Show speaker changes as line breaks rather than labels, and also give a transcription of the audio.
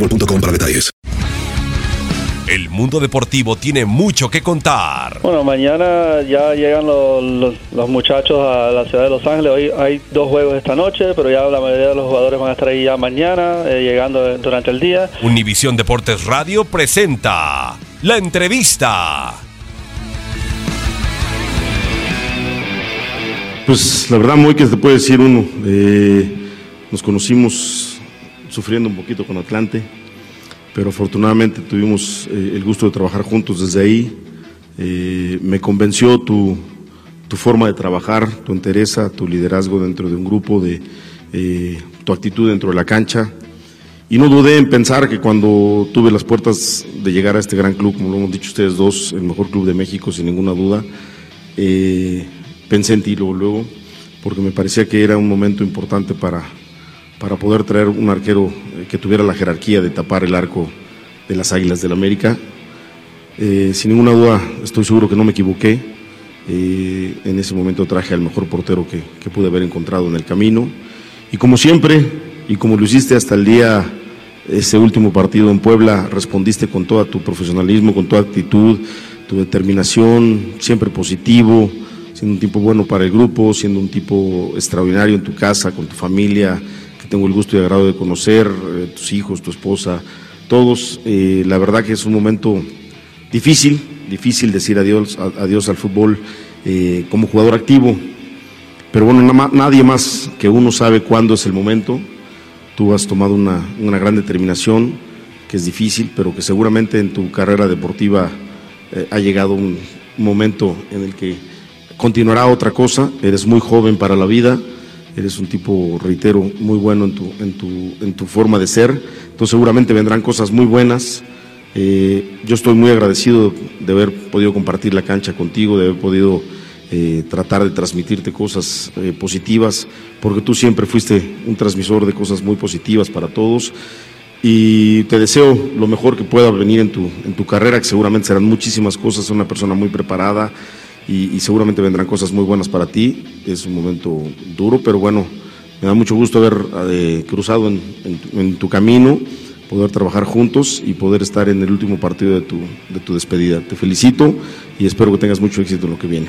boostmobile.com para detalles.
El mundo deportivo tiene mucho que contar.
Bueno, mañana ya llegan los, los- los muchachos a la ciudad de Los Ángeles. Hoy hay dos juegos esta noche, pero ya la mayoría de los jugadores van a estar ahí ya mañana, eh, llegando durante el día.
Univisión Deportes Radio presenta la entrevista.
Pues la verdad, muy que se te puede decir uno. eh, nos conocimos sufriendo un poquito con Atlante, pero afortunadamente tuvimos eh, el gusto de trabajar juntos desde ahí. Eh, me convenció tu, tu forma de trabajar, tu entereza, tu liderazgo dentro de un grupo, de eh, tu actitud dentro de la cancha. Y no dudé en pensar que cuando tuve las puertas de llegar a este gran club, como lo hemos dicho ustedes dos, el mejor club de México, sin ninguna duda, eh, pensé en ti luego, luego, porque me parecía que era un momento importante para, para poder traer un arquero eh, que tuviera la jerarquía de tapar el arco de las Águilas del América. Eh, sin ninguna duda, estoy seguro que no me equivoqué. Eh, en ese momento traje al mejor portero que, que pude haber encontrado en el camino. Y como siempre, y como lo hiciste hasta el día, ese último partido en Puebla, respondiste con todo tu profesionalismo, con tu actitud, tu determinación, siempre positivo, siendo un tipo bueno para el grupo, siendo un tipo extraordinario en tu casa, con tu familia, que tengo el gusto y agrado de conocer, eh, tus hijos, tu esposa, todos. Eh, la verdad que es un momento difícil, difícil decir adiós, adiós al fútbol eh, como jugador activo, pero bueno, na- nadie más que uno sabe cuándo es el momento. Tú has tomado una, una gran determinación, que es difícil, pero que seguramente en tu carrera deportiva eh, ha llegado un momento en el que continuará otra cosa. Eres muy joven para la vida, eres un tipo, reitero, muy bueno en tu, en tu, en tu forma de ser. Entonces seguramente vendrán cosas muy buenas. Eh, yo estoy muy agradecido de haber podido compartir la cancha contigo, de haber podido eh, tratar de transmitirte cosas eh, positivas, porque tú siempre fuiste un transmisor de cosas muy positivas para todos. Y te deseo lo mejor que pueda venir en tu, en tu carrera, que seguramente serán muchísimas cosas, una persona muy preparada y, seguramente vendrán cosas muy buenas para ti. Es un momento duro, pero bueno, me da mucho gusto haber eh, cruzado en, en tu- en tu camino, poder trabajar juntos y poder estar en el último partido de tu, de tu despedida. Te felicito y espero que tengas mucho éxito en lo que viene.